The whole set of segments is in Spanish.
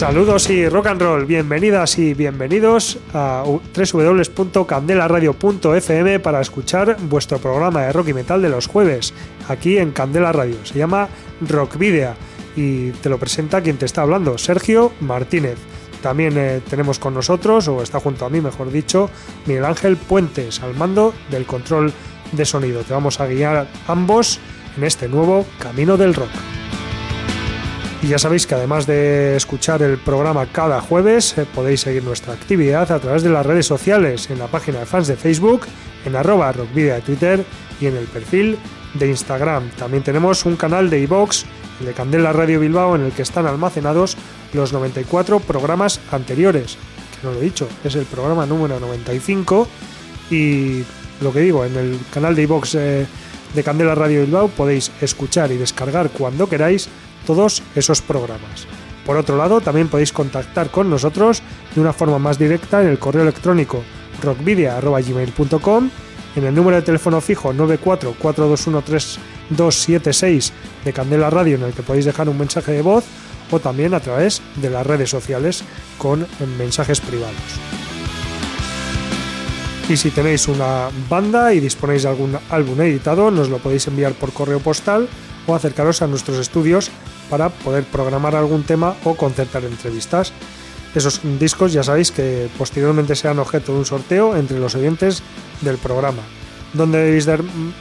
Saludos y rock and roll, bienvenidas y bienvenidos a www.candelaradio.fm para escuchar vuestro programa de rock y metal de los jueves, aquí en Candela Radio. Se llama Rock Video y te lo presenta quien te está hablando, Sergio Martínez. También eh, tenemos con nosotros, o está junto a mí mejor dicho, Miguel Ángel Puentes al mando del control de sonido. Te vamos a guiar ambos en este nuevo Camino del Rock. Y ya sabéis que además de escuchar el programa cada jueves, eh, podéis seguir nuestra actividad a través de las redes sociales, en la página de fans de Facebook, en arroba rockvidia de Twitter y en el perfil de Instagram. También tenemos un canal de iVox, el de Candela Radio Bilbao, en el que están almacenados los 94 programas anteriores. Que no lo he dicho, es el programa número 95 y lo que digo, en el canal de iVox eh, de Candela Radio Bilbao podéis escuchar y descargar cuando queráis todos esos programas. Por otro lado, también podéis contactar con nosotros de una forma más directa en el correo electrónico rockvidia.gmail.com, en el número de teléfono fijo 944213276 de Candela Radio en el que podéis dejar un mensaje de voz o también a través de las redes sociales con mensajes privados. Y si tenéis una banda y disponéis de algún álbum editado, nos lo podéis enviar por correo postal o acercaros a nuestros estudios para poder programar algún tema o concertar entrevistas. Esos discos ya sabéis que posteriormente serán objeto de un sorteo entre los oyentes del programa. ¿Dónde debéis,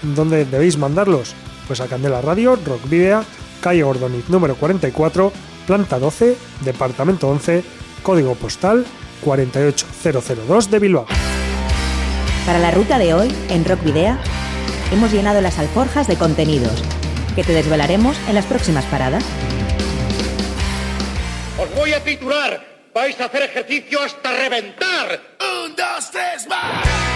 dónde debéis mandarlos? Pues a Candela Radio, Rock Video, calle Gordoniz número 44, planta 12, departamento 11, código postal 48002 de Bilbao. Para la ruta de hoy, en Rock Video, hemos llenado las alforjas de contenidos que te desvelaremos en las próximas paradas. Os voy a titular. Vais a hacer ejercicio hasta reventar. Un, dos, tres, más.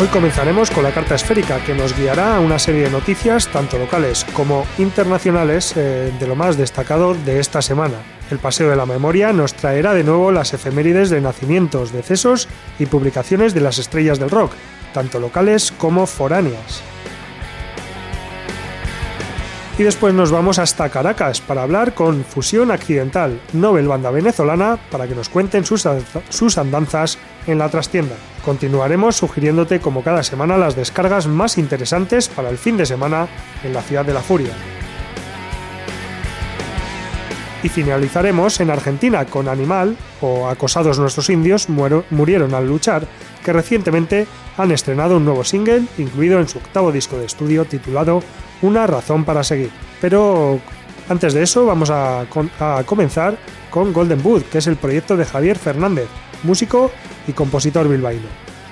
Hoy comenzaremos con la carta esférica que nos guiará a una serie de noticias tanto locales como internacionales eh, de lo más destacado de esta semana. El Paseo de la Memoria nos traerá de nuevo las efemérides de nacimientos, decesos y publicaciones de las estrellas del rock, tanto locales como foráneas. Y después nos vamos hasta Caracas para hablar con Fusión Accidental, Nobel Banda Venezolana, para que nos cuenten sus, sus andanzas en la trastienda. Continuaremos sugiriéndote como cada semana las descargas más interesantes para el fin de semana en la ciudad de la furia. Y finalizaremos en Argentina con Animal, o Acosados nuestros indios, murieron al luchar, que recientemente han estrenado un nuevo single incluido en su octavo disco de estudio titulado Una razón para seguir. Pero antes de eso vamos a, comenzar con Golden Boot, que es el proyecto de Javier Fernández, músico y compositor bilbaíno.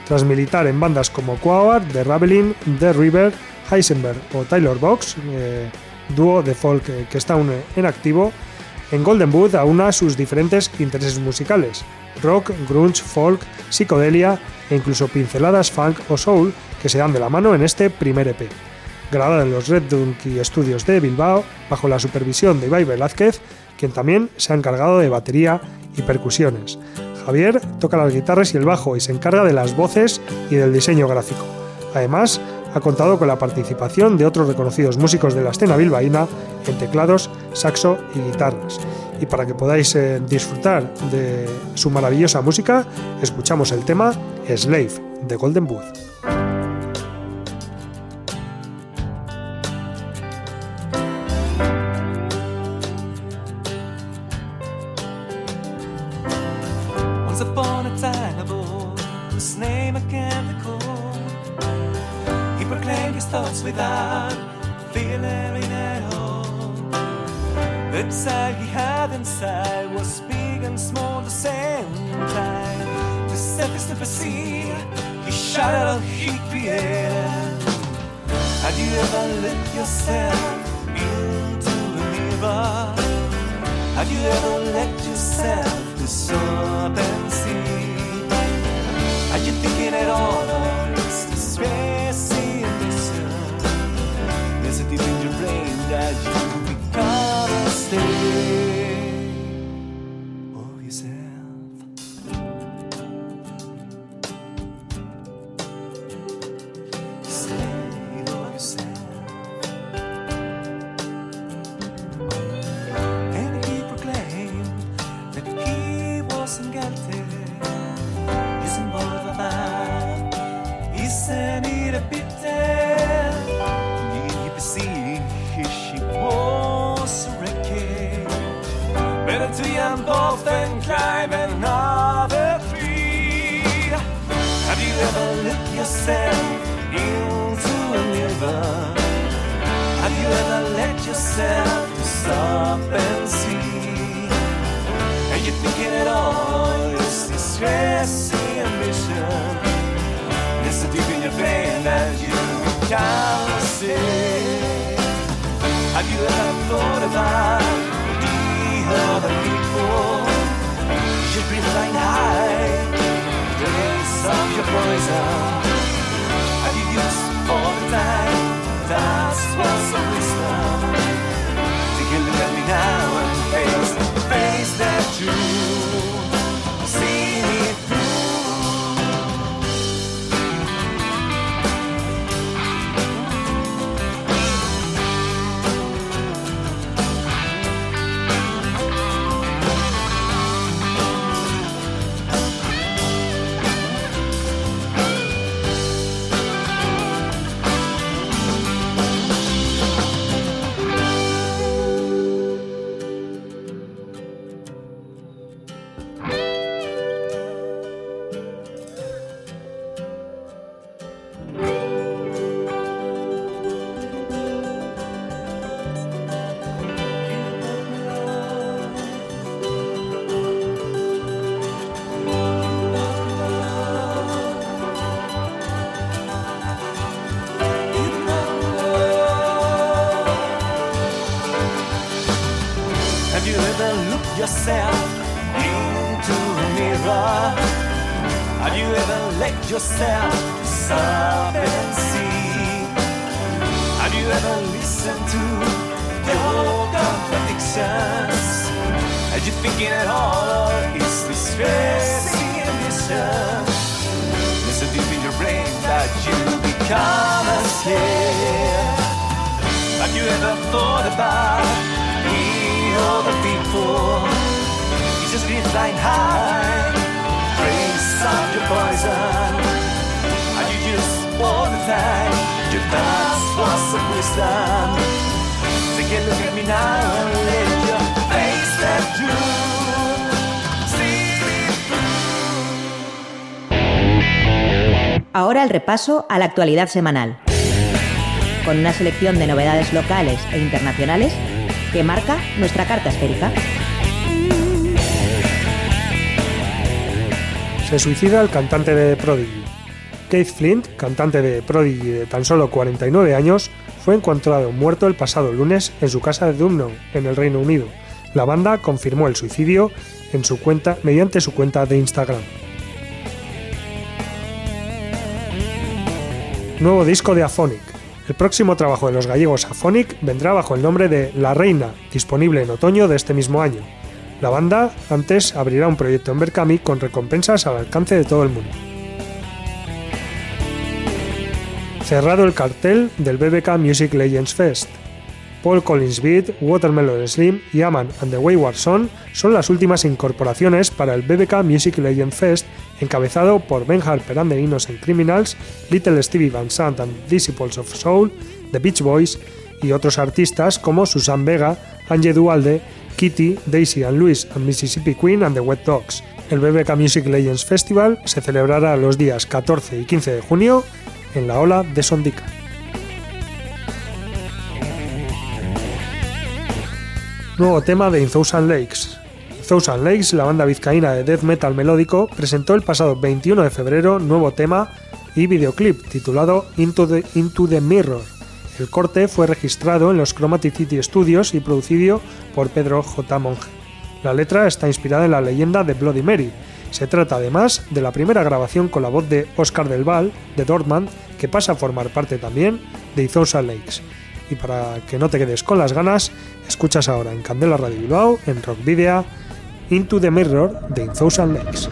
Tras militar en bandas como Quawar, The Ravelin, The River, Heisenberg o Taylor Box, eh, dúo de folk que está aún en activo, en Golden Boot aúna sus diferentes intereses musicales, rock, grunge, folk, psicodelia e incluso pinceladas funk o soul que se dan de la mano en este primer EP. Grabado en los Red Donkey Studios de Bilbao bajo la supervisión de Ibai Velázquez, quien también se ha encargado de batería y percusiones. Javier toca las guitarras y el bajo y se encarga de las voces y del diseño gráfico. Además, ha contado con la participación de otros reconocidos músicos de la escena bilbaína en teclados, saxo y guitarras. Y para que podáis eh, disfrutar de su maravillosa música, escuchamos el tema Slave de Golden Booth. Yourself to stop and see? Are you thinking at all? Is this stressing ambition? Is it deep in your brain that you can't see? Have you ever thought about the other people? Should breathe flying high, raise up your poison. Have you used all the time? That's what's some wisdom. Face Ahora el repaso a la actualidad semanal, con una selección de novedades locales e internacionales que marca nuestra carta esférica. Se suicida el cantante de Prodigy. Keith Flint, cantante de Prodigy de tan solo 49 años, fue encontrado muerto el pasado lunes en su casa de Dumnow, en el Reino Unido. La banda confirmó el suicidio en su cuenta mediante su cuenta de Instagram. Nuevo disco de Aphonic. El próximo trabajo de los gallegos Aphonic vendrá bajo el nombre de La Reina, disponible en otoño de este mismo año. La banda antes abrirá un proyecto en Berkami con recompensas al alcance de todo el mundo. Cerrado el cartel del BBK Music Legends Fest. Paul Collins Beat, Watermelon Slim y Aman and the Wayward Son son las últimas incorporaciones para el BBK Music Legends Fest, encabezado por Ben Harper and the Innocent Criminals, Little Stevie Van Sant and Disciples of Soul, The Beach Boys y otros artistas como Susan Vega, Angie Dualde, Kitty, Daisy and Louis and Mississippi Queen and the Wet Dogs. El BBK Music Legends Festival se celebrará los días 14 y 15 de junio en la Ola de Sondica. Nuevo tema de In Thousand Lakes. In Thousand Lakes, la banda vizcaína de death metal melódico, presentó el pasado 21 de febrero nuevo tema y videoclip titulado Into the, Into the Mirror. El corte fue registrado en los Chromatic City Studios y producido por Pedro J. Monge. La letra está inspirada en la leyenda de Bloody Mary. Se trata además de la primera grabación con la voz de Oscar Del Val, de Dortmund, que pasa a formar parte también de Izosa Lakes. Y para que no te quedes con las ganas, escuchas ahora en Candela Radio Bilbao, en Rock Video, Into the Mirror de Thousand Lakes.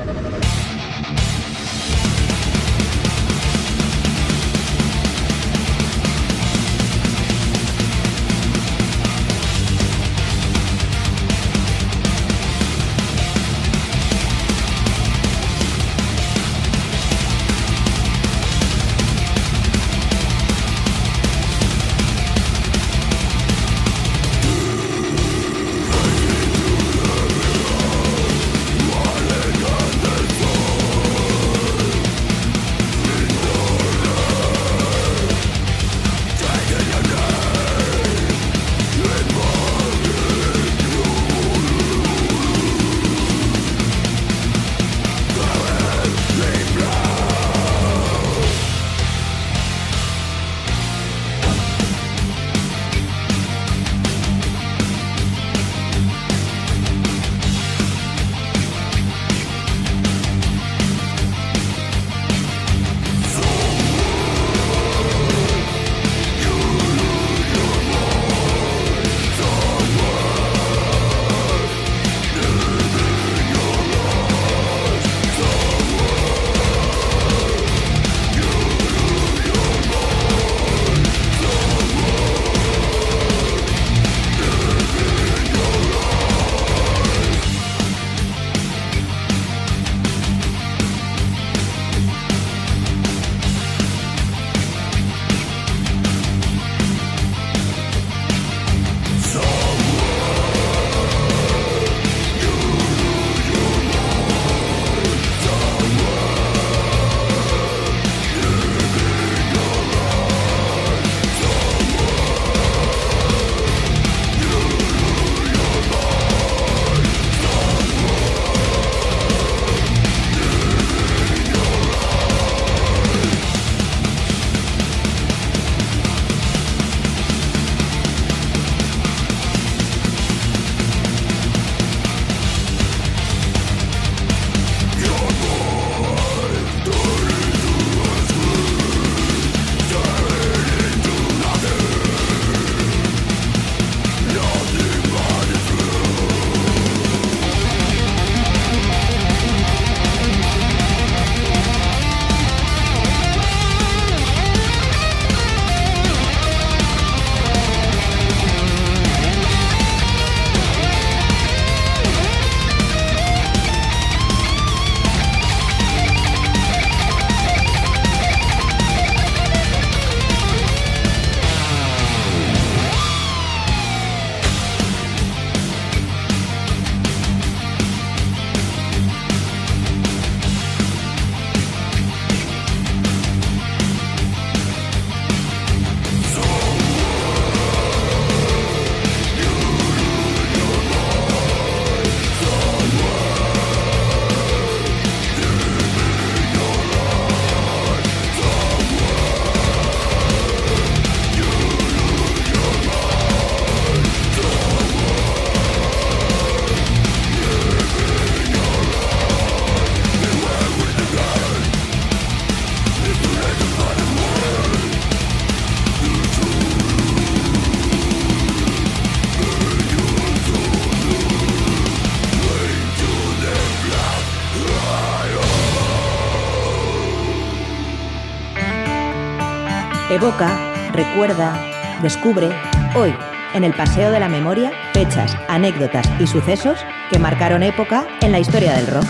Evoca, recuerda, descubre, hoy, en el Paseo de la Memoria, fechas, anécdotas y sucesos que marcaron época en la historia del rock.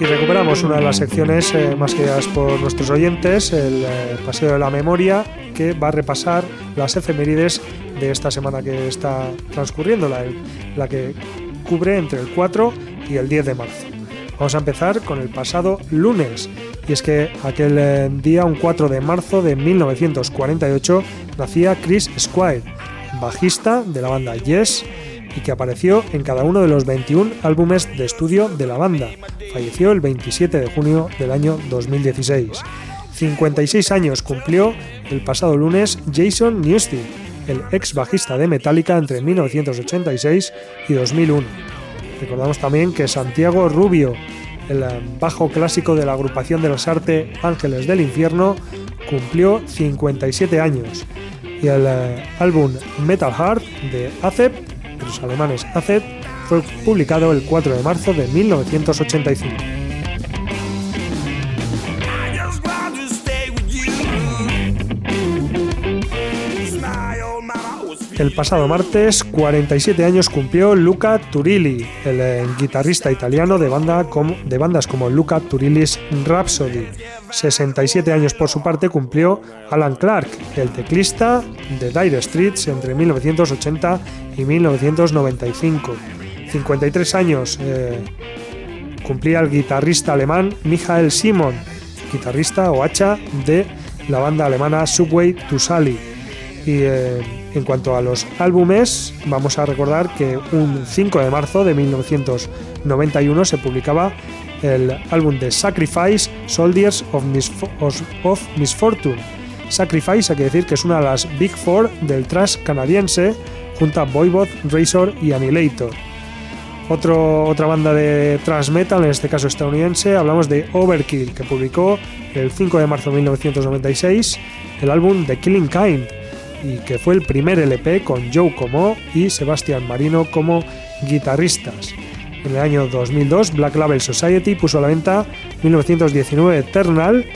Y recuperamos una de las secciones eh, más queridas por nuestros oyentes, el eh, Paseo de la Memoria, que va a repasar las efemérides de esta semana que está transcurriendo, la, la que cubre entre el 4 y el 10 de marzo. Vamos a empezar con el pasado lunes, y es que aquel eh, día, un 4 de marzo de 1948, nacía Chris Squire, bajista de la banda Yes y que apareció en cada uno de los 21 álbumes de estudio de la banda. Falleció el 27 de junio del año 2016. 56 años cumplió el pasado lunes Jason Newsted, el ex bajista de Metallica entre 1986 y 2001. Recordamos también que Santiago Rubio, el bajo clásico de la agrupación de los Arte Ángeles del Infierno, cumplió 57 años y el eh, álbum Metal Heart de Acep, de los alemanes Acep, fue publicado el 4 de marzo de 1985. El pasado martes, 47 años cumplió Luca Turilli, el eh, guitarrista italiano de, banda de bandas como Luca Turilli's Rhapsody. 67 años por su parte cumplió Alan Clark, el teclista de Dire Streets entre 1980 y 1995. 53 años eh, cumplía el guitarrista alemán Michael Simon, guitarrista o hacha de la banda alemana Subway to Sally. Y eh, en cuanto a los álbumes, vamos a recordar que un 5 de marzo de 1991 se publicaba el álbum de Sacrifice, Soldiers of, Misfortune. Sacrifice hay que decir que es una de las Big Four del trash canadiense, junto a Voivod, Razor y Annihilator. otra banda de thrash metal, en este caso estadounidense, hablamos de Overkill, que publicó el 5 de marzo de 1996 el álbum The Killing Kind, y que fue el primer LP con Joe Como y Sebastián Marino como guitarristas. En el año 2002, Black Label Society puso a la venta 1919 Eternal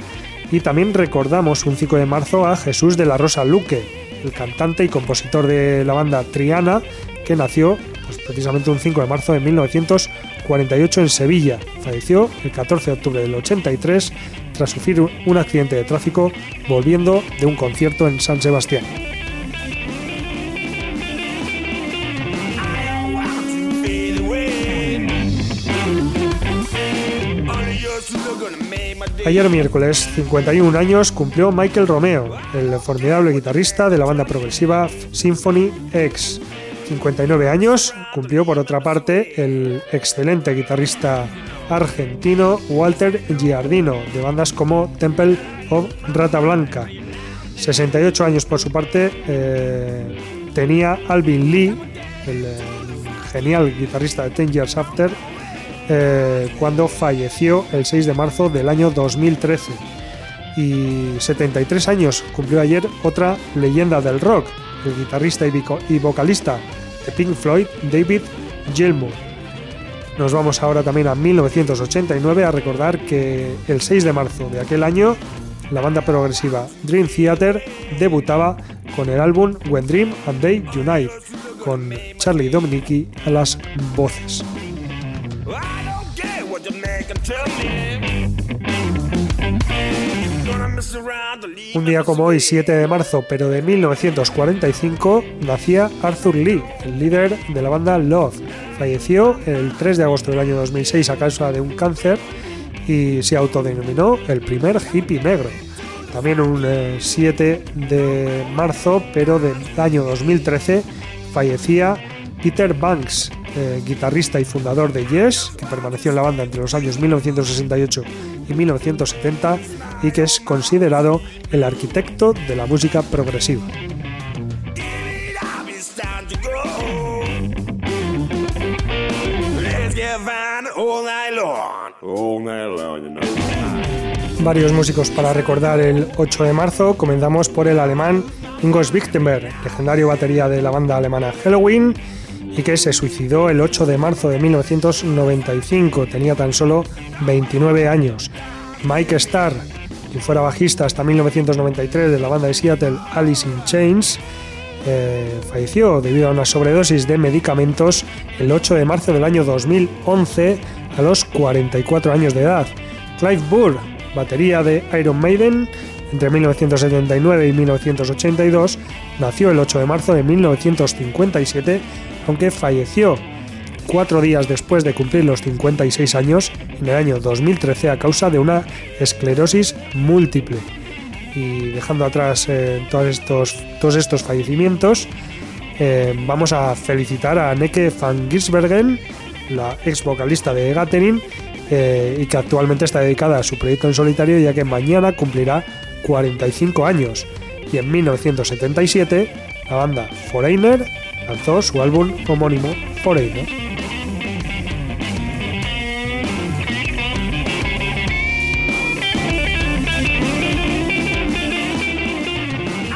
y también recordamos un 5 de marzo a Jesús de la Rosa Luque, el cantante y compositor de la banda Triana, que nació pues, precisamente un 5 de marzo de 1948 en Sevilla. Falleció el 14 de octubre del 83 tras sufrir un accidente de tráfico volviendo de un concierto en San Sebastián. Ayer miércoles, 51 años, cumplió Michael Romeo, el formidable guitarrista de la banda progresiva Symphony X. 59 años cumplió por otra parte el excelente guitarrista argentino Walter Giardino, de bandas como Temple of Rata Blanca. 68 años por su parte eh, tenía Alvin Lee, el eh, genial guitarrista de Ten Years After, eh, cuando falleció el 6 de marzo del año 2013. Y 73 años cumplió ayer otra leyenda del rock, el guitarrista y vocalista de Pink Floyd, David Gilmour. Nos vamos ahora también a 1989 a recordar que el 6 de marzo de aquel año la banda progresiva Dream Theater debutaba con el álbum When Dream and They Unite, con Charlie Dominici a las voces. Un día como hoy, 7 de marzo, pero de 1945, nacía Arthur Lee, el líder de la banda Love. Falleció el 3 de agosto del año 2006 a causa de un cáncer y se autodenominó el primer hippie negro. También un 7 eh, de marzo, pero del año 2013, fallecía Peter Banks, eh, guitarrista y fundador de Yes, que permaneció en la banda entre los años 1968 y 1970 y que es considerado el arquitecto de la música progresiva. Varios músicos para recordar el 8 de marzo. Comenzamos por el alemán Ingos Wichtenberg, legendario batería de la banda alemana Halloween y que se suicidó el 8 de marzo de 1995. Tenía tan solo 29 años. Mike Starr, quien fuera bajista hasta 1993 de la banda de Seattle Alice in Chains, eh, falleció debido a una sobredosis de medicamentos el 8 de marzo del año 2011 a los 44 años de edad. Clive Burr, batería de Iron Maiden, entre 1979 y 1982, nació el 8 de marzo de 1957 aunque falleció cuatro días después de cumplir los 56 años, en el año 2013, a causa de una esclerosis múltiple. Y dejando atrás eh, todos, estos, todos estos fallecimientos, eh, vamos a felicitar a Neke van Gisbergen, la ex vocalista de Gathering, eh, y que actualmente está dedicada a su proyecto en solitario, ya que mañana cumplirá 45 años. Y en 1977, la banda Foreigner lanzó su álbum homónimo Foreigner.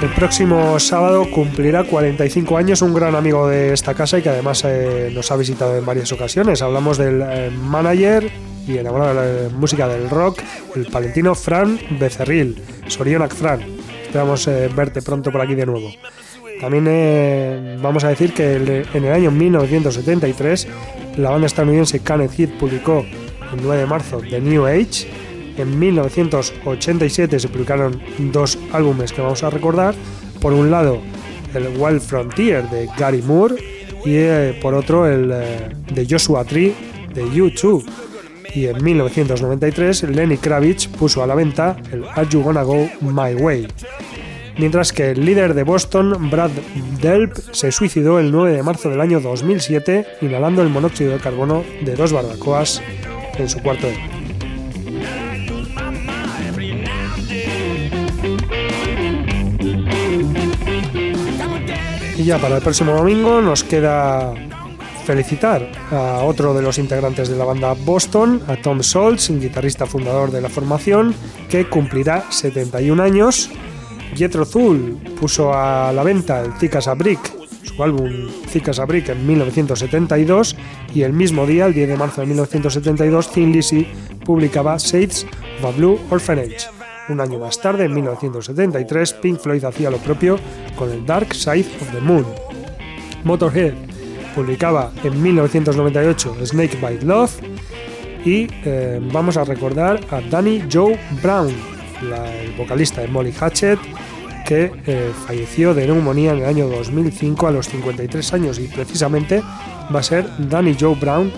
El próximo sábado cumplirá 45 años un gran amigo de esta casa y que además eh, nos ha visitado en varias ocasiones. Hablamos del eh, manager y enamorado de la música del rock, el palentino Fran Becerril, Sorionak Fran. Esperamos eh, verte pronto por aquí de nuevo. También vamos a decir que en el año 1973 la banda estadounidense Canet publicó el 9 de marzo The New Age en 1987 se publicaron dos álbumes que vamos a recordar. Por un lado, el Wild Frontier de Gary Moore y eh, por otro el eh, de Joshua Tree de YouTube. Y en 1993 Lenny Kravitz puso a la venta el Are You Gonna Go My Way. Mientras que el líder de Boston, Brad Delp, se suicidó el 9 de marzo del año 2007 inhalando el monóxido de carbono de dos barbacoas en su cuarto de Y ya para el próximo domingo nos queda felicitar a otro de los integrantes de la banda Boston, a Tom Schultz, guitarrista fundador de la formación, que cumplirá 71 años. Jethro Tull puso a la venta el Thick as a Brick, su álbum Thick as a Brick en 1972 y el mismo día, el 10 de marzo de 1972, Thin Lizzy publicaba Shades of a Blue Orphanage. Un año más tarde, en 1973, Pink Floyd hacía lo propio con el Dark Side of the Moon. Motorhead publicaba en 1998 Snake Bite Love y eh, vamos a recordar a Danny Joe Brown, el vocalista de Molly Hatchet, que eh, falleció de neumonía en el año 2005 a los 53 años y precisamente va a ser Danny Joe Brown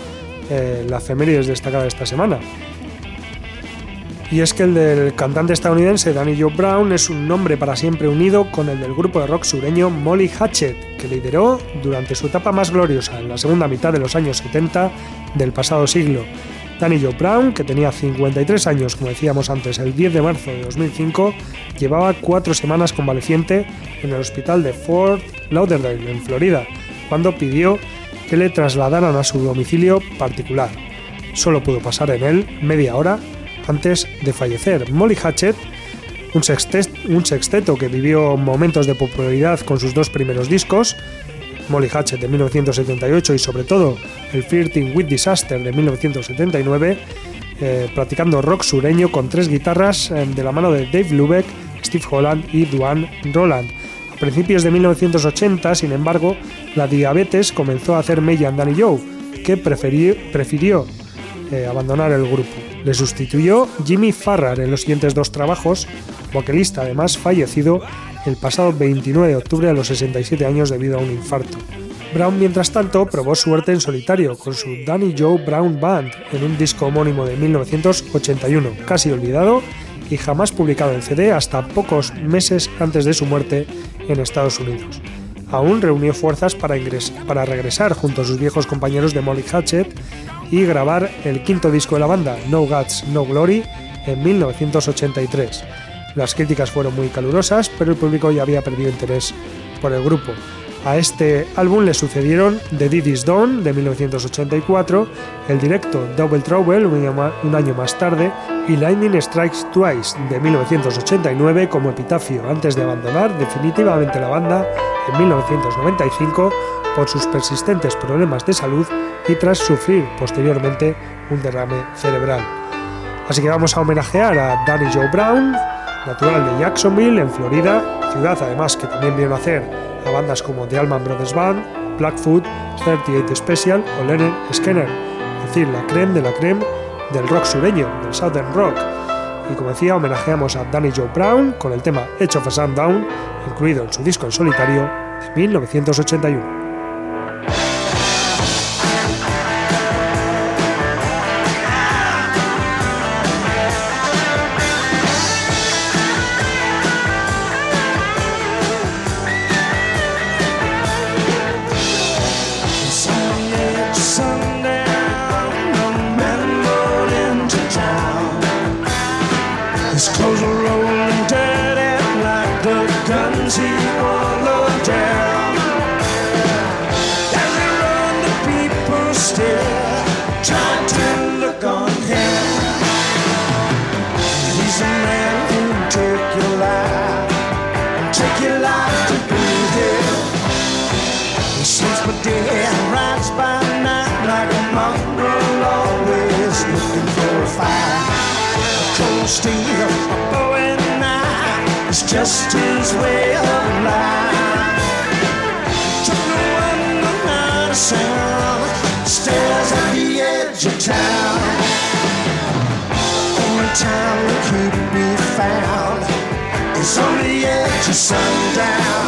eh, la efemérides destacada de esta semana. Y es que el del cantante estadounidense Danny Joe Brown es un nombre para siempre unido con el del grupo de rock sureño Molly Hatchet, que lideró durante su etapa más gloriosa en la segunda mitad de los años 70 del pasado siglo. Danny Joe Brown, que tenía 53 años, como decíamos antes, el 10 de marzo de 2005, llevaba cuatro semanas convaleciente en el hospital de Fort Lauderdale, en Florida, cuando pidió que le trasladaran a su domicilio particular. Solo pudo pasar en él media hora antes de fallecer. Molly Hatchet, un, sexteto que vivió momentos de popularidad con sus dos primeros discos, Molly Hatchet de 1978 y sobre todo el Flirting with Disaster de 1979, eh, practicando rock sureño con tres guitarras eh, de la mano de Dave Lubeck, Steve Holland y Duane Roland. A principios de 1980, sin embargo, la diabetes comenzó a hacer mella en Danny Joe, que prefirió, abandonar el grupo. Le sustituyó Jimmy Farrar en los siguientes dos trabajos, vocalista además fallecido el pasado 29 de octubre a los 67 años debido a un infarto. Brown, mientras tanto, probó suerte en solitario con su Danny Joe Brown Band en un disco homónimo de 1981, casi olvidado y jamás publicado en CD hasta pocos meses antes de su muerte en Estados Unidos. Aún reunió fuerzas para regresar junto a sus viejos compañeros de Molly Hatchet y grabar el quinto disco de la banda, No Guts, No Glory, en 1983. Las críticas fueron muy calurosas, pero el público ya había perdido interés por el grupo. A este álbum le sucedieron The Diddy's Dawn de 1984, el directo Double Trouble un año más tarde y Lightning Strikes Twice de 1989 como epitafio antes de abandonar definitivamente la banda en 1995 por sus persistentes problemas de salud y tras sufrir posteriormente un derrame cerebral. Así que vamos a homenajear a Danny Joe Brown, natural de Jacksonville, en Florida, ciudad además que también vio nacer a bandas como The Allman Brothers Band, Blackfoot, 38 Special o Lennon Skinner, es decir, la creme de la creme del rock sureño, del Southern Rock. Y como decía, homenajeamos a Danny Joe Brown con el tema Edge of a Sundown, incluido en su disco en solitario de 1981. just his way of life. No one, not a sound, stares at the edge of town. Only time that could be found is on the edge of sundown.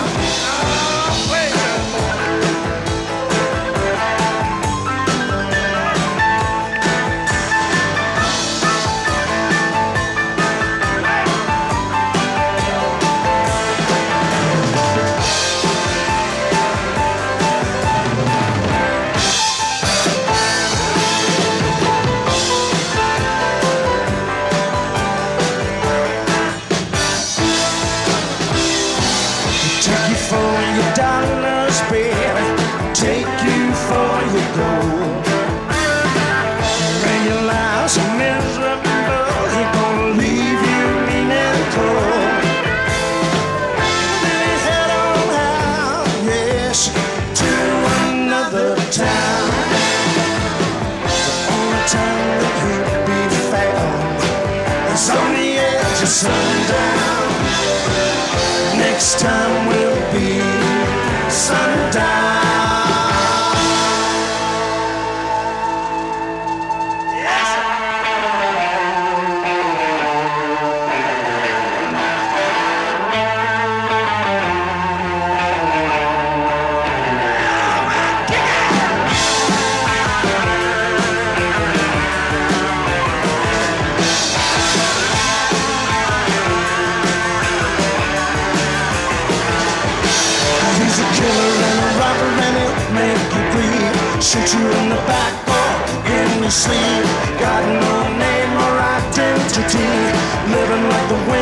Oh, time will be. sleep. Got no name or identity. Living like the wind.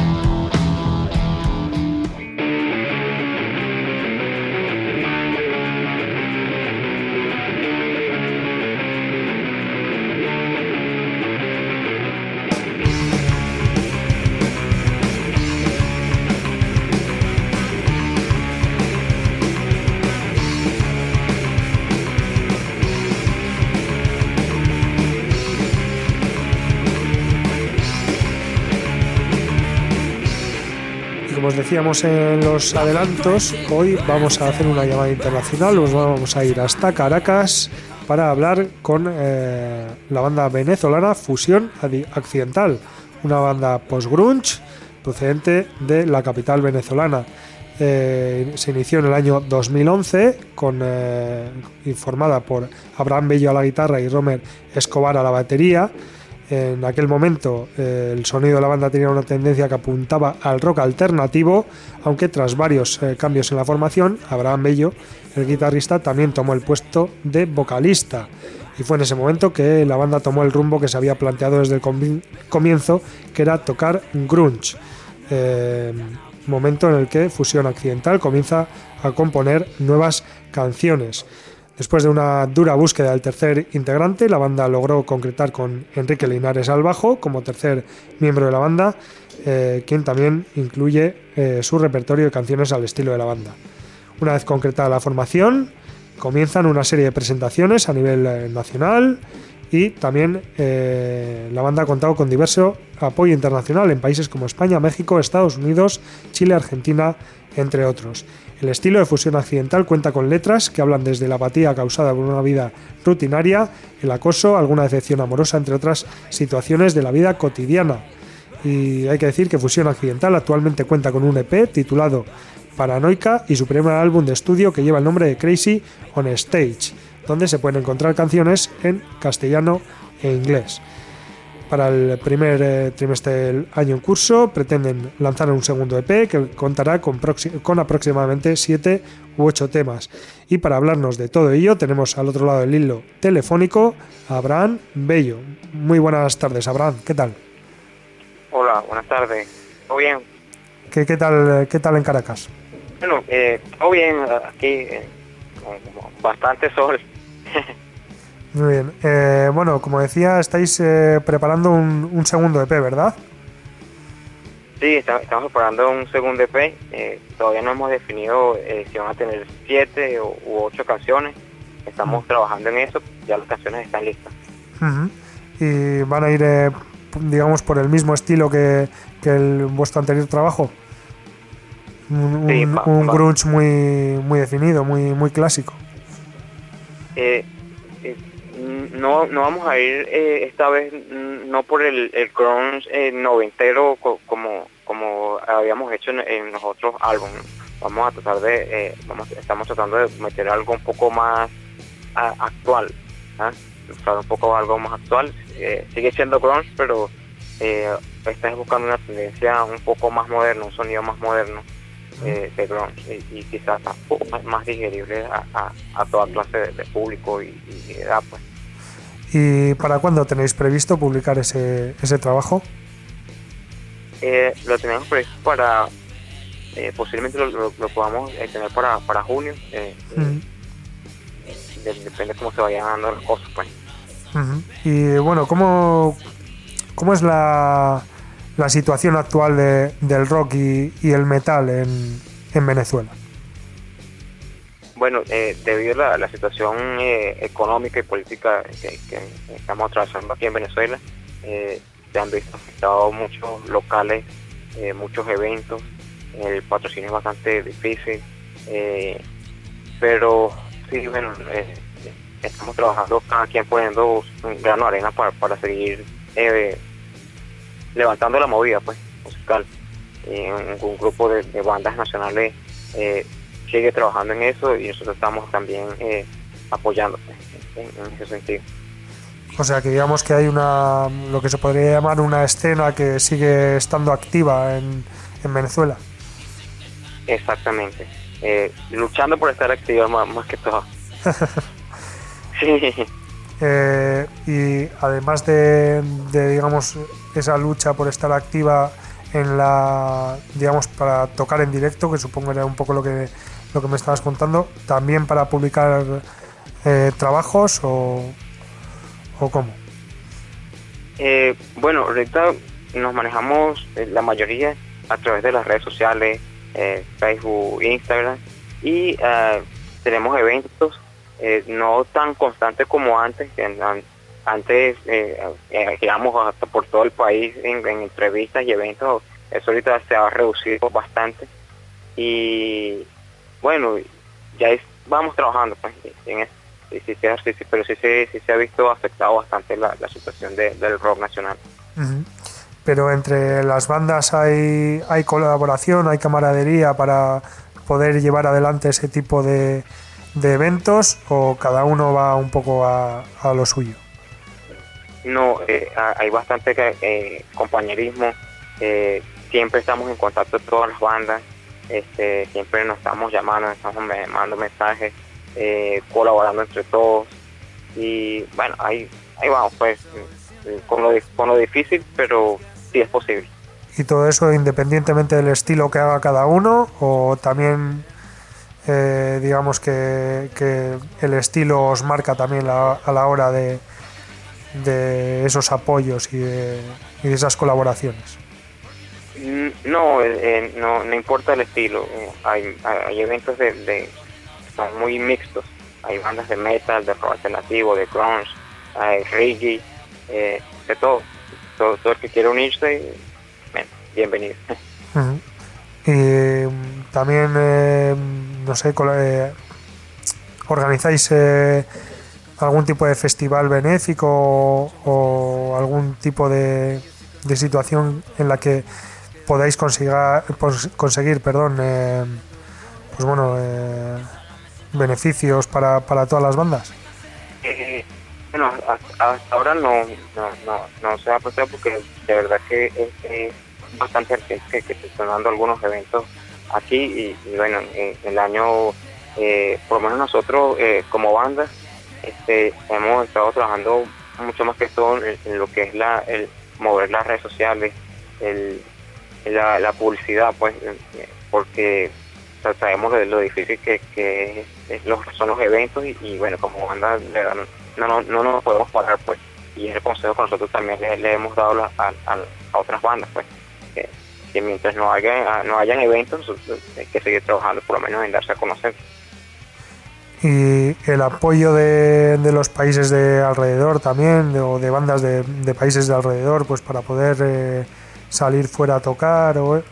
Decíamos en los adelantos, hoy vamos a hacer una llamada internacional, nos vamos a ir hasta Caracas para hablar con eh, la banda venezolana Fusión Accidental, una banda post-grunge procedente de la capital venezolana. Eh, se inició en el año 2011, con, eh, informada por Abraham Bello a la guitarra y Romer Escobar a la batería. En aquel momento eh, el sonido de la banda tenía una tendencia que apuntaba al rock alternativo, aunque tras varios eh, cambios en la formación, Abraham Bello, el guitarrista, también tomó el puesto de vocalista. Y fue en ese momento que la banda tomó el rumbo que se había planteado desde el comi- comienzo, que era tocar grunge. Eh, momento en el que Fusión Accidental comienza a componer nuevas canciones. Después de una dura búsqueda del tercer integrante, la banda logró concretar con Enrique Linares al bajo como tercer miembro de la banda, eh, quien también incluye eh, su repertorio de canciones al estilo de la banda. Una vez concretada la formación, comienzan una serie de presentaciones a nivel eh, nacional y también eh, la banda ha contado con diverso apoyo internacional en países como España, México, Estados Unidos, Chile, Argentina, entre otros. El estilo de fusión accidental cuenta con letras que hablan desde la apatía causada por una vida rutinaria, el acoso, alguna decepción amorosa, entre otras situaciones de la vida cotidiana. Y hay que decir que Fusión Accidental actualmente cuenta con un EP titulado Paranoica y su primer álbum de estudio que lleva el nombre de Crazy on Stage, donde se pueden encontrar canciones en castellano e inglés. Para el primer eh, trimestre del año en curso pretenden lanzar un segundo EP que contará con, con aproximadamente 7 u 8 temas. Y para hablarnos de todo ello tenemos al otro lado del hilo telefónico a Abraham Bello. Muy buenas tardes, Abraham. ¿Qué tal? Hola, buenas tardes. ¿Todo bien? ¿Qué, qué tal, qué tal en Caracas? Bueno, eh, todo bien aquí, eh, bastante sol. Muy bien. Eh, bueno, como decía, estáis eh, preparando un, un segundo EP, ¿verdad? Sí, está- estamos preparando un segundo EP. eh, todavía no hemos definido eh, si van a tener siete o, u ocho canciones. Estamos trabajando en eso. Ya las canciones están listas. Y van a ir, eh, digamos, por el mismo estilo que, que el, vuestro anterior trabajo. Un, Sí, un- va- un va. grunge muy, muy definido, muy, muy clásico. Eh, eh, no, no vamos a ir eh, esta vez mm, no por el, el grunge noventero co- como como habíamos hecho en, en los otros álbumes. Vamos a tratar de, vamos, estamos tratando de meter algo un poco más ah, actual, ¿ah? Usar un poco algo más actual. Sigue siendo grunge, pero estás buscando una tendencia un poco más moderna, un sonido más moderno eh, de y, y quizás más, más digerible a, a- a toda clase de, de público y, y edad pues. ¿Y para cuándo tenéis previsto publicar ese, ese trabajo? Eh, lo tenemos previsto para eh, posiblemente lo, lo- lo podamos eh, tener para, para junio de- depende cómo se vayan dando las cosas pues. Y bueno, ¿cómo, cómo es la, la situación actual de- del rock y, el metal en, en Venezuela? Bueno, eh, debido a la, situación eh, económica y política que, estamos atravesando aquí en Venezuela, eh, se han visto afectados muchos locales, eh, muchos eventos, el patrocinio es bastante difícil, eh, pero sí, bueno, eh, estamos trabajando cada quien poniendo un grano arena para, para seguir levantando la movida pues musical. Eh, un, un grupo de, de bandas nacionales eh, sigue trabajando en eso y nosotros estamos también eh, apoyando pues, en, en ese sentido. O sea que digamos que hay una lo que se podría llamar una escena que sigue estando activa en, en Venezuela. Exactamente. Eh, luchando por estar activa más, más que todo. sí. Eh, y además de, digamos, esa lucha por estar activa en la, digamos, para tocar en directo, que supongo era un poco lo que, lo que me estabas contando, también para publicar eh, trabajos o, o cómo? Eh, bueno, ahorita nos manejamos eh, la mayoría a través de las redes sociales, eh, Facebook, Instagram, y eh, tenemos eventos eh, no tan constantes como antes, antes eh, eh, hasta por todo el país en, en entrevistas y eventos, eso ahorita se ha reducido bastante y bueno, ya es- vamos trabajando pues, en eso. Sí, sí, sí, pero sí, se- ha visto afectado bastante la, situación de- del rock nacional. Ujú. Pero entre las bandas hay, hay colaboración, hay camaradería para poder llevar adelante ese tipo de, de eventos o cada uno va un poco a, a lo suyo. No, eh, ha- hay bastante eh, compañerismo. eh, siempre estamos en contacto con todas las bandas. Este, siempre nos estamos llamando, nos estamos mandando mensajes, colaborando entre todos. Y bueno, ahí, ahí vamos, pues, con lo, con lo difícil, pero sí es posible. Y todo eso independientemente del estilo que haga cada uno o también eh, digamos que, que el estilo os marca también la- a la hora de, de esos apoyos y de, y de esas colaboraciones. Mm, No, eh, eh, no, no importa el estilo. eh, Hay, hay eventos de, de- son muy mixtos. Hay bandas de metal, de rock alternativo, de grunge, hay reggae, eh, de todo. todo. Todo el que quiera unirse, bueno, bienvenido. Y mm, también, eh, no sé, eh, organizáis eh, algún tipo de festival benéfico o, algún tipo de, de situación en la que podáis consiga- pos- conseguir, perdón, eh, pues bueno, eh, beneficios para, para todas las bandas. Eh, bueno, hasta, ahora no, no, no, no se ha pasado porque de verdad que es, es bastante que, que se están dando algunos eventos aquí y, bueno, en, el año, eh, por lo menos nosotros eh, como banda, este, hemos estado trabajando mucho más que todo en, lo que es la, el mover las redes sociales, el, la, publicidad, pues, eh, porque sabemos de lo difícil que, que es los, son los eventos y, bueno, como banda no, no, no nos podemos parar, pues. Y es el consejo que nosotros también le, hemos dado la- a, otras bandas, pues. Que mientras no haya, no hayan eventos, hay que seguir trabajando, por lo menos en darse a conocer. y el apoyo de, de los países de alrededor también, de- o de bandas de, de países de alrededor, pues para poder eh, salir fuera a tocar, o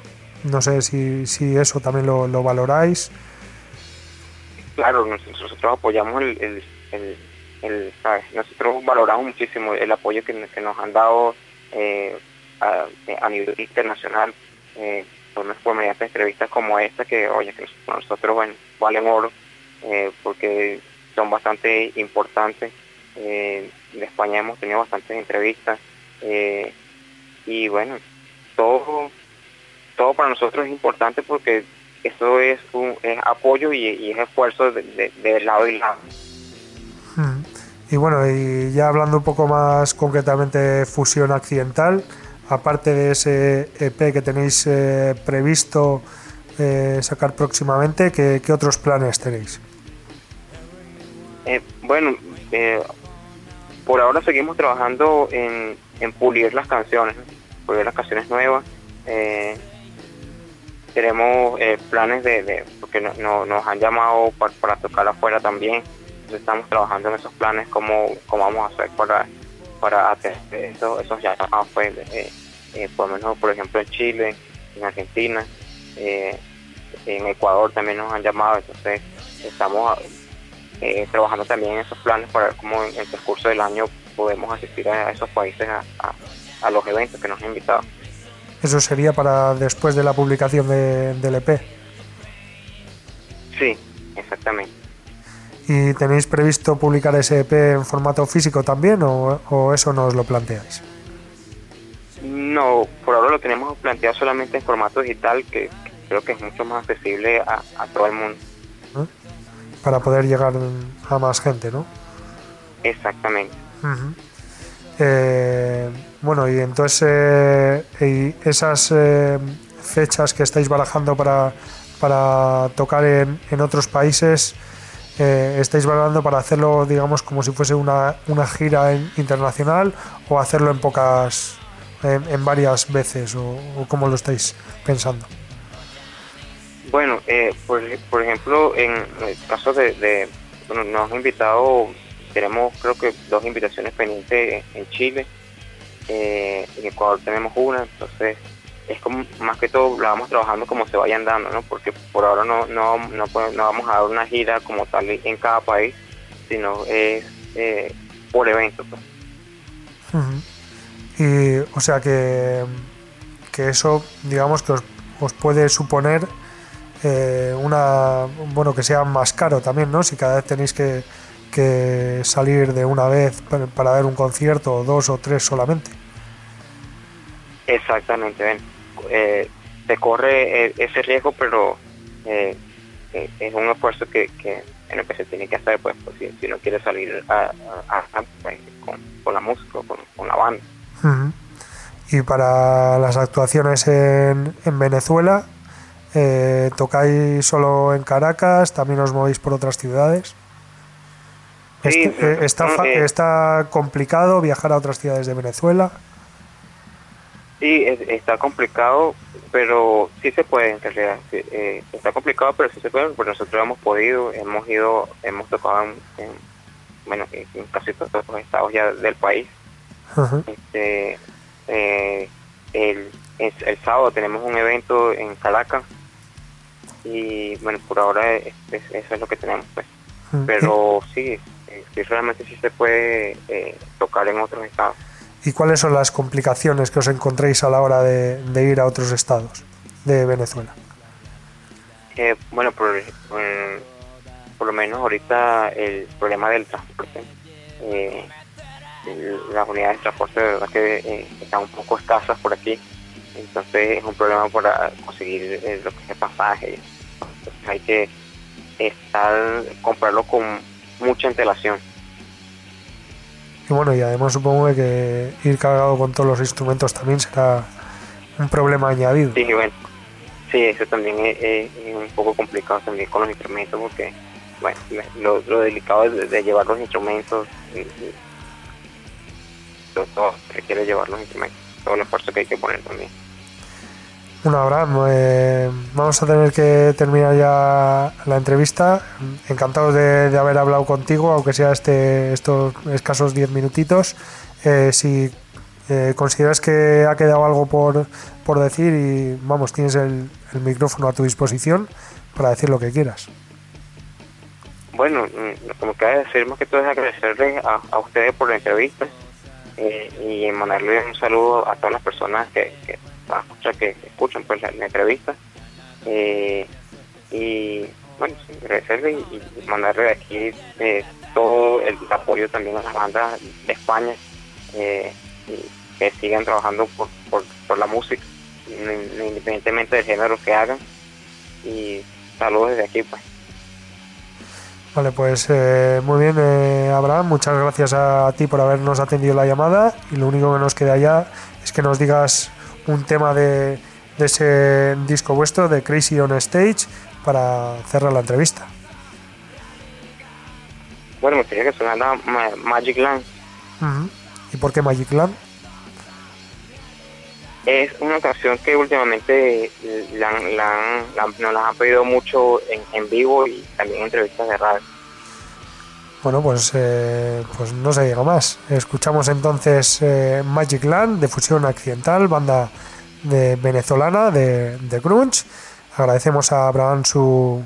no sé si, si eso también lo, lo valoráis. Claro, nosotros, nosotros apoyamos el, el, el, el, ¿sabes? nosotros valoramos muchísimo el apoyo que, que nos han dado eh, a, a nivel internacional, eh, por, por entrevistas como esta, que oye, que nosotros bueno, valen oro, eh, porque son bastante importantes. Eh, de España hemos tenido bastantes entrevistas eh, y bueno, todo, todo para nosotros es importante porque eso es un apoyo y, es esfuerzo de, de, de lado y lado. Mm. Y bueno, y ya hablando un poco más concretamente fusión accidental, aparte de ese EP que tenéis eh, previsto eh, sacar próximamente, ¿qué, otros planes tenéis? Eh, bueno, eh, por ahora seguimos trabajando en, pulir las canciones, pulir las canciones nuevas. Eh, tenemos planes de, porque no, no- nos han llamado para, para tocar afuera también. Entonces estamos trabajando en esos planes, cómo, cómo vamos a hacer para, para hacer esos, esos llamados, pues, eh, eh, por lo menos, por ejemplo, en Chile, en Argentina, eh, en Ecuador también nos han llamado, entonces estamos eh, trabajando también en esos planes para ver cómo en el transcurso del año podemos asistir a esos países a, a- a los eventos que nos han invitado. Eso sería para después de la publicación de- del EP. Sí, exactamente. ¿Y tenéis previsto publicar ese EP en formato físico también o, o eso no os lo planteáis? No, por ahora lo tenemos planteado solamente en formato digital, que, que creo que es mucho más accesible a, a todo el mundo. Para poder llegar a más gente, ¿no? Exactamente. Eh, bueno, y entonces eh, y esas eh, fechas que estáis barajando para, para tocar en, en otros países, eh, ¿estáis barajando para hacerlo, digamos, como si fuese una, una gira en- internacional o hacerlo en pocas, en, en varias veces o, o cómo lo estáis pensando? Bueno, eh, por, por ejemplo, en el caso de, de- bueno, nos han invitado, tenemos creo que dos invitaciones pendientes en Chile, eh, en Ecuador tenemos una, entonces es como más que todo la vamos trabajando como se vayan dando, ¿no? Porque por ahora no no, no, no vamos a dar una gira como tal en cada país, sino es eh, por evento. pues. Y, o sea que, que eso, digamos, que os, os puede suponer eh, una. Bueno, que sea más caro también, ¿no? Si cada vez tenéis que, que salir de una vez para, para dar un concierto, o dos o tres solamente. Exactamente, ven. Eh, se corre eh, ese riesgo, pero eh, eh, es un esfuerzo que, que, en el que se tiene que hacer, pues, pues, si, si uno quiere salir a, a- a- pues, con, con la música, con, con la banda. Y para las actuaciones en, en Venezuela, eh, ¿tocáis solo en Caracas? ¿También os movéis por otras ciudades? Sí, Est- eh, está, eh, ¿Está complicado viajar a otras ciudades de Venezuela? Sí, es- está complicado, pero sí se puede en realidad. Sí, eh, está complicado, pero sí se puede, porque nosotros hemos podido, hemos ido, hemos tocado en, en, bueno, en casi todos los estados ya del país. Este, eh, el, el, el sábado tenemos un evento en Caracas y bueno, por ahora es- es- eso es lo que tenemos. Pues. Mm. Pero sí, sí, realmente sí se puede eh, tocar en otros estados. ¿Y cuáles son las complicaciones que os encontréis a la hora de, ir a otros estados de Venezuela? Eh, bueno, por, por, por lo menos ahorita el problema del transporte. eh, las unidades de transporte de verdad que eh, están un poco escasas por aquí. Entonces es un problema para conseguir eh, lo que es el pasaje. Entonces hay que estar comprarlo con mucha antelación. Y bueno, y además supongo que ir cargado con todos los instrumentos también será un problema añadido. Sí, bueno, sí, eso también es, un poco complicado también con los instrumentos porque, bueno, lo, delicado es de, llevar los instrumentos, y- y todo, todo requiere llevar los instrumentos, todo el esfuerzo que hay que poner también. Bueno, Abraham, eh, vamos a tener que terminar ya la entrevista. Encantados de, de haber hablado contigo, aunque sea este, estos escasos 10 minutitos. Eh, si eh, consideras que ha quedado algo por, por decir y vamos, tienes el, el micrófono a tu disposición para decir lo que quieras. Bueno, mm, lo que decir más que todo es agradecerles a, a ustedes por la entrevista eh, y mandarle un saludo a todas las personas que, que, a escuchar- que escuchan pues, la, entrevista. Eh, y bueno, agradecerle y, y mandarle aquí eh, todo el apoyo también a las bandas de España eh, que sigan trabajando por, por, por la música, in- independientemente del género que hagan. Y saludos desde aquí, pues. Vale, pues muy bien, eh, Abraham, muchas gracias a ti por habernos atendido la llamada y lo único que nos queda ya es que nos digas un tema de, de ese disco vuestro, de Crazy on Stage, para cerrar la entrevista. Bueno, me gustaría que sonara Ma- Magic Land. ¿Y por qué Magic Land? Es una canción que últimamente la, la- nos la han pedido mucho en, en vivo y también en entrevistas de radio. Bueno, pues, eh, pues no se diga más. Escuchamos entonces eh, Magic Land de Fusión Accidental, banda de venezolana de, de grunge. Agradecemos a Abraham su,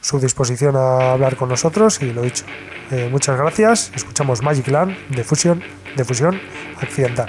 su disposición a hablar con nosotros y lo dicho. eh, muchas gracias. Escuchamos Magic Land de Fusión, de Fusión Accidental.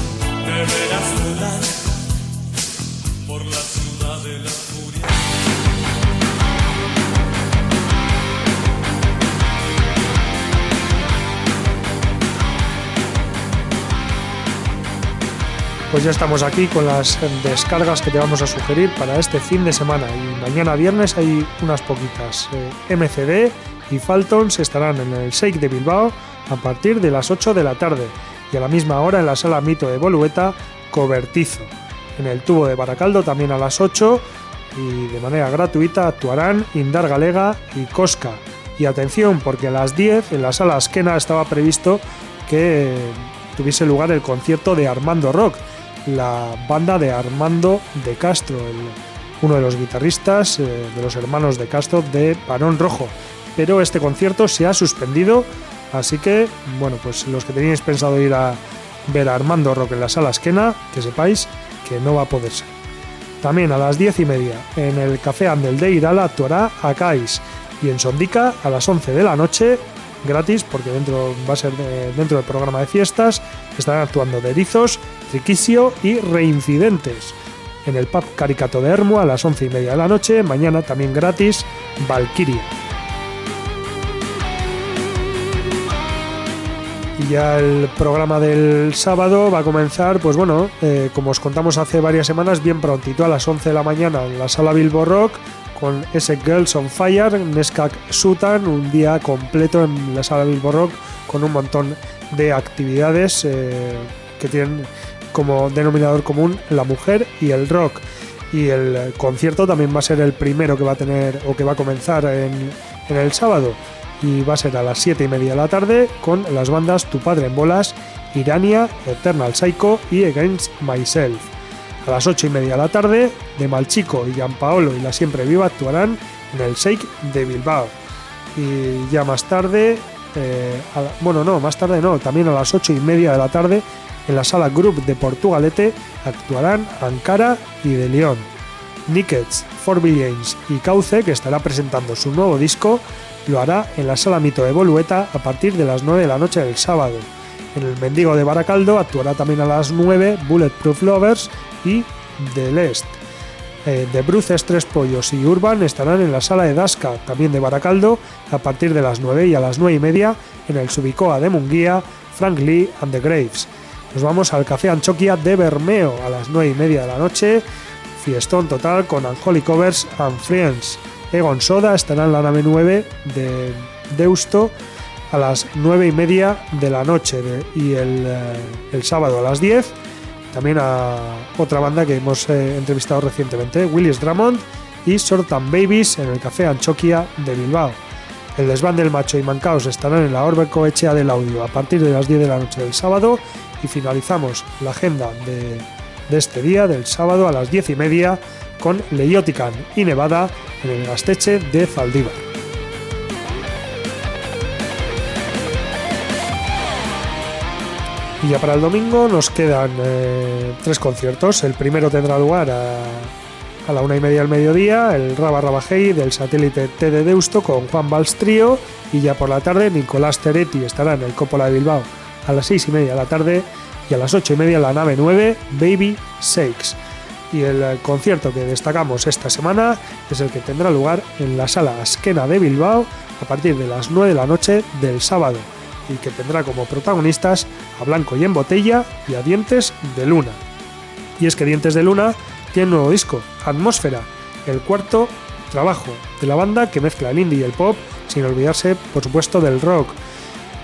Pues ya estamos aquí con las descargas que te vamos a sugerir para este fin de semana. Y mañana viernes hay unas poquitas. Eh, MCD y Faltons estarán en el Shake de Bilbao a partir de las 8 de la tarde y a la misma hora en la sala Mito de Bolueta, Cobertizo. En el tubo de Baracaldo también a las 8 y de manera gratuita actuarán Indar Galega y Cosca. Y atención, porque a las 10 en la sala Esquena estaba previsto que tuviese lugar el concierto de Armando Rock, la banda de Armando de Castro, uno de los guitarristas eh, de los hermanos de Castro de Parón Rojo. Pero este concierto se ha suspendido, así que, bueno, pues los que teníais pensado ir a ver a Armando Rock en la sala esquena, que sepáis que no va a poder ser. También a las diez y media en el Café Andel de Irala actuará Acais y en Sondica a las 11 de la noche gratis porque dentro va a ser dentro del programa de fiestas estarán actuando Derizos, Triquisio y Reincidentes. En el pub Caricato de Hermo a las 11 y media de la noche, mañana también gratis, Valkyria. Y ya el programa del sábado va a comenzar, pues bueno, eh, como os contamos hace varias semanas, bien prontito a las 11 de la mañana en la sala Bilbo Rock, con ese Girls on Fire, Neskak Sutan, un día completo en la sala Bilbo Rock con un montón de actividades eh, que tienen como denominador común la mujer y el rock. Y el concierto también va a ser el primero que va a tener o que va a comenzar en, el sábado. Y va a ser a las 7 y media de la tarde con las bandas Tu Padre en Bolas, Irania, Eternal Psycho y Against Myself. A las 8 y media de la tarde, de Malchico y Paolo y La Siempre Viva actuarán en el Shake de Bilbao. Y ya más tarde, eh, bueno, no, más tarde no, también a las 8 y media de la tarde, en la sala Group de Portugalete actuarán Ankara y De León. Nickets, Forby James y Cauce, que estará presentando su nuevo disco, lo hará en la sala Mito de Bolueta a partir de las 9 de la noche del sábado. En el Mendigo de Baracaldo actuará también a las 9 Bulletproof Lovers y The Lest. Eh, de Bruces, Tres Pollos y Urban estarán en la sala de Dasca, también de Baracaldo, a partir de las 9 y a las 9 y media en el Subicoa de Munguía, Frank Lee and the Graves. Nos vamos al Café Anchoquia de Bermeo a las 9 y media de la noche, fiestón total con Unholy Covers and Friends. Egon Soda estará en la nave 9 de Deusto a las 9 y media de la noche y el, eh, sábado a las 10 también a otra banda que hemos eh, entrevistado recientemente, Willis Drummond y Sortan Babies en el Café Anchoquia de Bilbao. El desván del macho y Mancaos estarán en la Orbe Coechea del Audio a partir de las 10 de la noche del sábado y finalizamos la agenda de, este día, del sábado a las 10 y media, con Leiotican y Nevada en el Gasteche de Zaldívar. Y ya para el domingo nos quedan eh, tres conciertos. El primero tendrá lugar a, la una y media del mediodía, el Raba Rabajei del satélite T de Deusto con Juan Valls Trío. Y ya por la tarde, Nicolás Teretti estará en el Coppola de Bilbao a las seis y media de la tarde. Y a las ocho y media la nave 9, Baby Shakes. Y el eh, concierto que destacamos esta semana es el que tendrá lugar en la sala Asquena de Bilbao a partir de las 9 de la noche del sábado y que tendrá como protagonistas a Blanco y en Botella y a Dientes de Luna. Y es que Dientes de Luna tiene un nuevo disco, Atmósfera, el cuarto trabajo de la banda que mezcla el indie y el pop, sin olvidarse, por supuesto, del rock.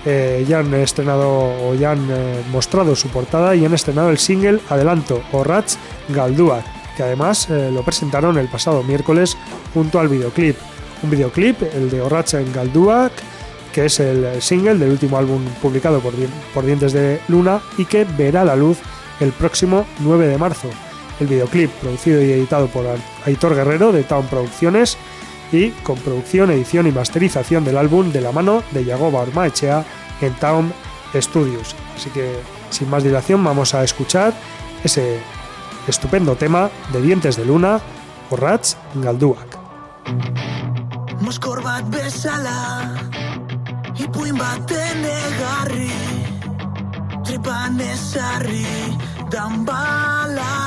Eh, ya han estrenado o ya han eh, mostrado su portada y han estrenado el single Adelanto o Rats Galdúa, que además eh, lo presentaron el pasado miércoles junto al videoclip. Un videoclip, el de Orratz en Galduak, que es el single del último álbum publicado por, por Dientes de Luna y que verá la luz el próximo 9 de marzo. El videoclip, producido y editado por Aitor Guerrero de Town Producciones, y con producción, edición y masterización del álbum de la mano de Yagoba Ormaechea en Town Studios. Así que sin más dilación vamos a escuchar ese estupendo tema de Dientes de Luna, Borrats Galduak. Bala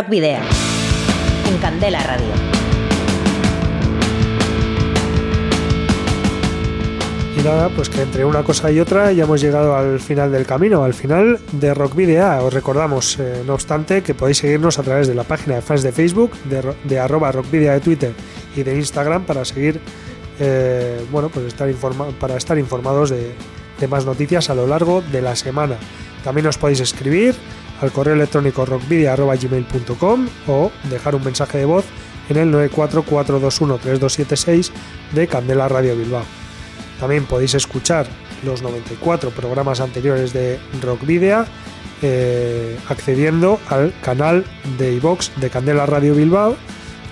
Rock Video. En Candela Radio. Y nada, pues que entre una cosa y otra ya hemos llegado al final del camino, al final de Rock Video. Os recordamos, eh, no obstante, que podéis seguirnos a través de la página de fans de Facebook, de, de arroba de Twitter y de Instagram para seguir, eh, bueno, pues estar para estar informados de, de más noticias a lo largo de la semana. También os podéis escribir al correo electrónico rockvidia.gmail.com o dejar un mensaje de voz en el 944213276 de Candela Radio Bilbao. También podéis escuchar los 94 programas anteriores de Rock Video eh, accediendo al canal de iVox de Candela Radio Bilbao,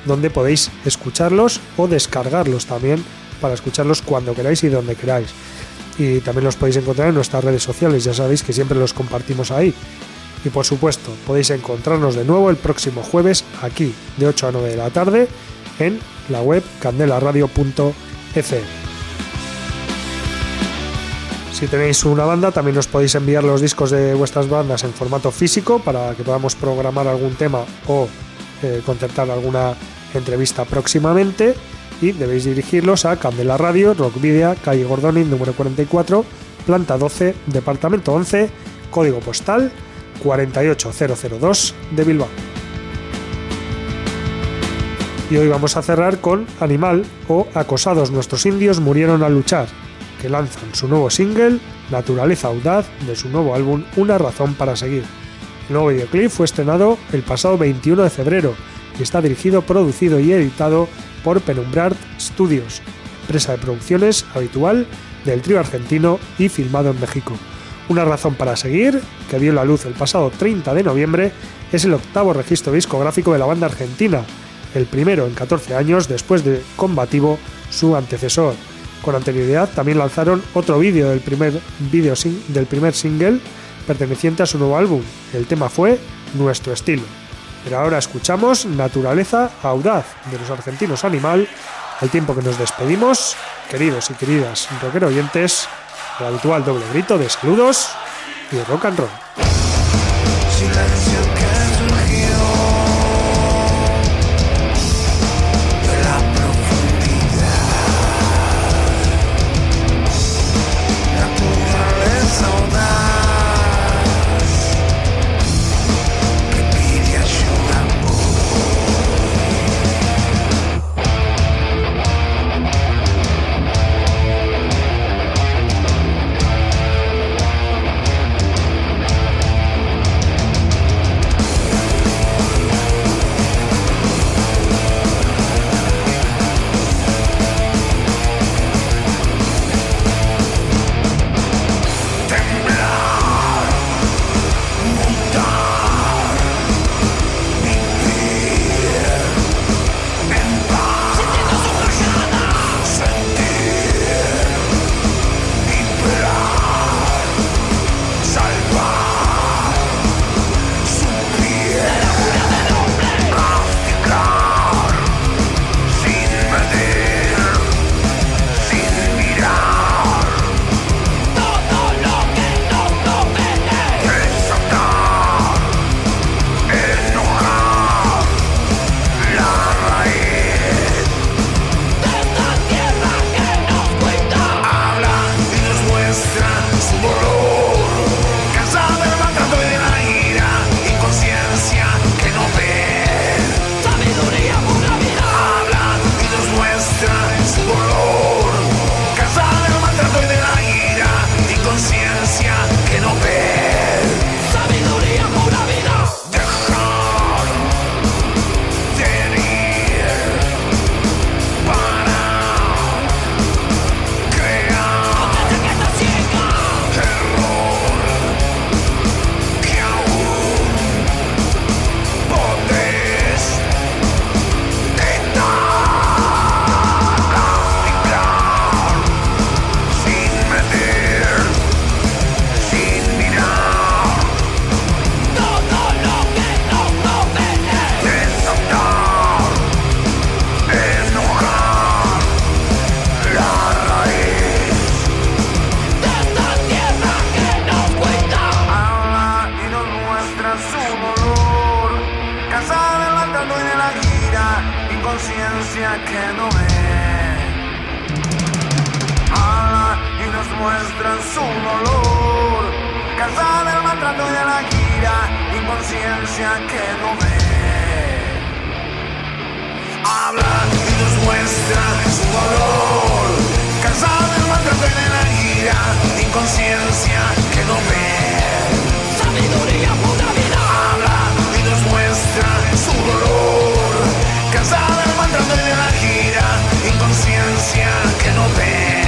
donde podéis escucharlos o descargarlos también para escucharlos cuando queráis y donde queráis. Y también los podéis encontrar en nuestras redes sociales, ya sabéis que siempre los compartimos ahí. Y por supuesto, podéis encontrarnos de nuevo el próximo jueves aquí, de 8 a 9 de la tarde, en la web candelaradio.fm. Si tenéis una banda, también os podéis enviar los discos de vuestras bandas en formato físico para que podamos programar algún tema o eh, concertar alguna entrevista próximamente. Y debéis dirigirlos a Candela Radio, Rock Video, calle Gordoni, número 44, planta 12, departamento 11, código postal 48002 de Bilbao. Y hoy vamos a cerrar con Animal o Acosados nuestros indios murieron al luchar, que lanzan su nuevo single, Naturaleza Audaz, de su nuevo álbum Una razón para seguir. El nuevo videoclip fue estrenado el pasado 21 de febrero y está dirigido, producido y editado por Penumbrart Studios, empresa de producciones habitual del trío argentino y filmado en México. Una razón para seguir, que vio la luz el pasado 30 de noviembre, es el octavo registro discográfico de la banda argentina, el primero en 14 años después de Combativo, su antecesor. Con anterioridad también lanzaron otro vídeo del primer vídeo sin- del primer single perteneciente a su nuevo álbum. El tema fue Nuestro estilo. Pero ahora escuchamos Naturaleza Audaz de los argentinos Animal, al tiempo que nos despedimos, queridos y queridas rockero oyentes, el habitual doble grito de saludos y rock and roll. Conciencia que no ve. Habla y nos muestran su dolor. Cansada del maltrato y de la gira, inconsciencia que no ve. Habla y nos muestra su dolor. Cansada del maltrato y de la gira, inconsciencia que no ve. Sabiduría pura vida. Habla y nos muestra su dolor. Cansada de la gira, inconsciencia que no ve.